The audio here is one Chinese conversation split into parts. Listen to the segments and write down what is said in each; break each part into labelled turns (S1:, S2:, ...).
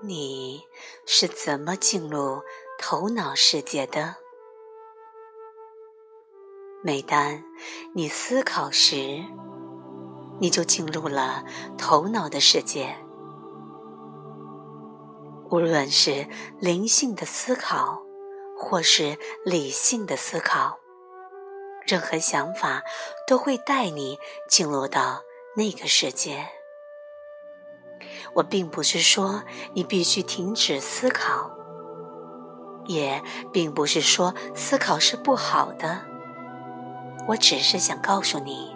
S1: 你是怎么进入头脑世界的？每当你思考时，你就进入了头脑的世界。无论是灵性的思考，或是理性的思考，任何想法都会带你进入到那个世界。我并不是说你必须停止思考，也并不是说思考是不好的。我只是想告诉你，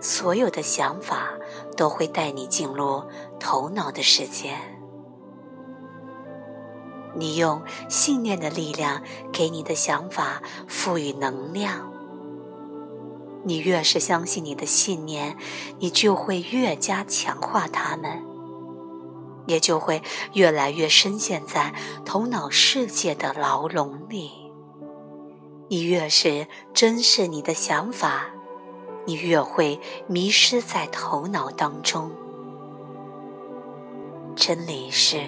S1: 所有的想法都会带你进入头脑的世界。你用信念的力量给你的想法赋予能量。你越是相信你的信念，你就会越加强化它们。也就会越来越深陷在头脑世界的牢笼里。你越是珍视你的想法，你越会迷失在头脑当中。真理是，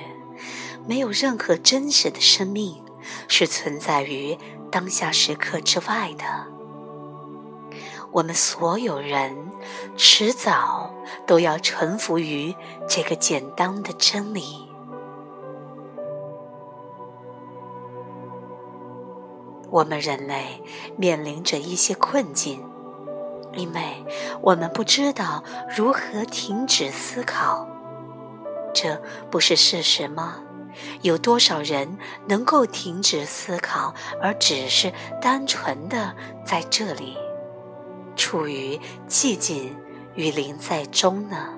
S1: 没有任何真实的生命是存在于当下时刻之外的。我们所有人迟早都要臣服于这个简单的真理。我们人类面临着一些困境，因为我们不知道如何停止思考。这不是事实吗？有多少人能够停止思考，而只是单纯的在这里？处于寂静与临在中呢？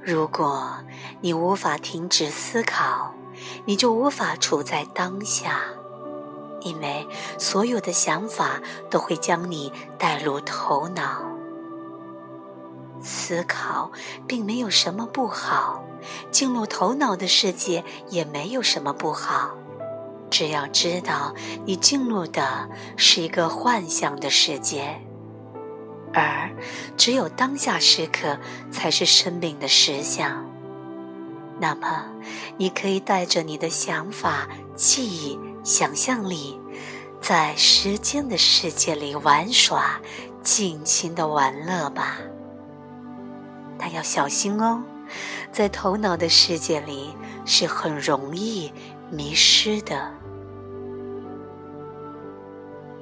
S1: 如果你无法停止思考，你就无法处在当下，因为所有的想法都会将你带入头脑。思考并没有什么不好，进入头脑的世界也没有什么不好。只要知道你进入的是一个幻想的世界，而只有当下时刻才是生命的实相。那么，你可以带着你的想法、记忆、想象力，在时间的世界里玩耍，尽情的玩乐吧。但要小心哦，在头脑的世界里是很容易迷失的。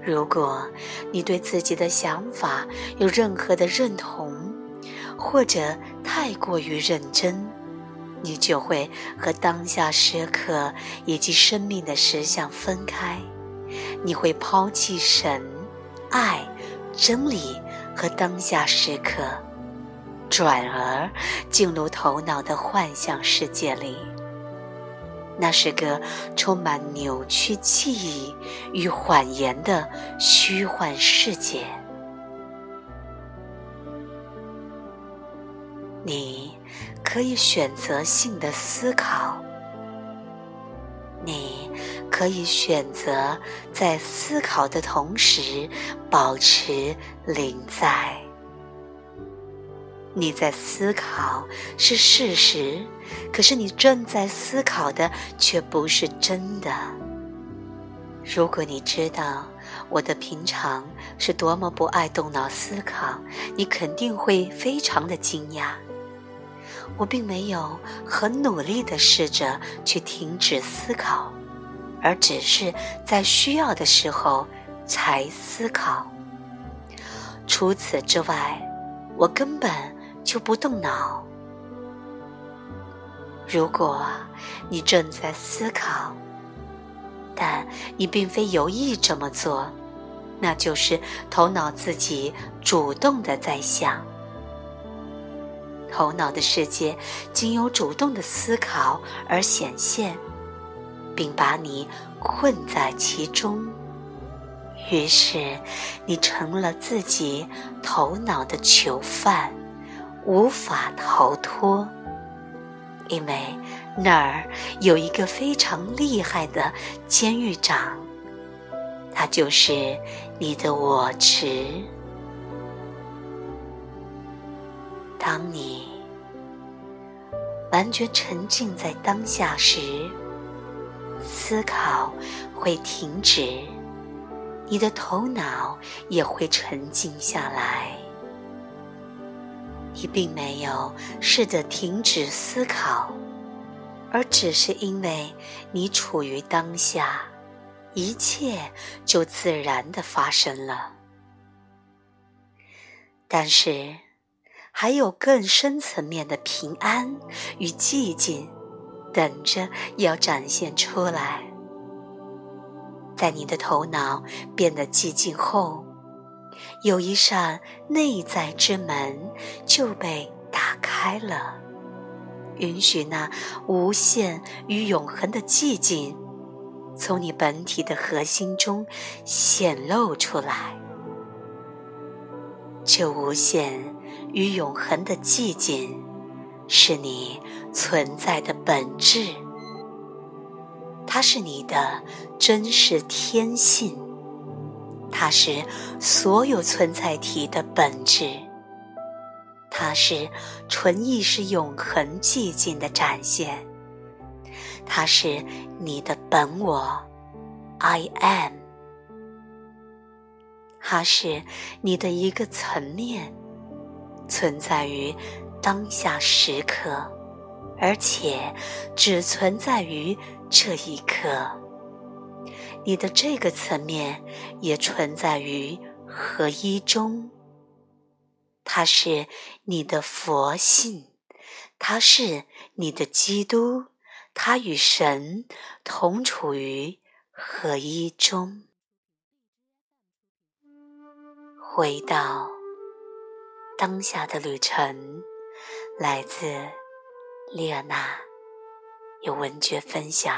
S1: 如果你对自己的想法有任何的认同，或者太过于认真，你就会和当下时刻以及生命的实相分开。你会抛弃神、爱、真理和当下时刻，转而进入头脑的幻想世界里。那是个充满扭曲记忆与谎言的虚幻世界。你可以选择性的思考，你可以选择在思考的同时保持临在。你在思考是事实，可是你正在思考的却不是真的。如果你知道我的平常是多么不爱动脑思考，你肯定会非常的惊讶。我并没有很努力的试着去停止思考，而只是在需要的时候才思考。除此之外，我根本。就不动脑。如果你正在思考，但你并非有意这么做，那就是头脑自己主动的在想。头脑的世界经由主动的思考而显现，并把你困在其中，于是你成了自己头脑的囚犯。无法逃脱，因为那儿有一个非常厉害的监狱长，他就是你的我执。当你完全沉浸在当下时，思考会停止，你的头脑也会沉静下来。你并没有试着停止思考，而只是因为你处于当下，一切就自然的发生了。但是，还有更深层面的平安与寂静，等着要展现出来。在你的头脑变得寂静后。有一扇内在之门就被打开了，允许那无限与永恒的寂静从你本体的核心中显露出来。这无限与永恒的寂静是你存在的本质，它是你的真实天性。它是所有存在体的本质，它是纯意识永恒寂静的展现，它是你的本我，I am，它是你的一个层面，存在于当下时刻，而且只存在于这一刻。你的这个层面也存在于合一中，它是你的佛性，它是你的基督，它与神同处于合一中。回到当下的旅程，来自列娜，有文学分享。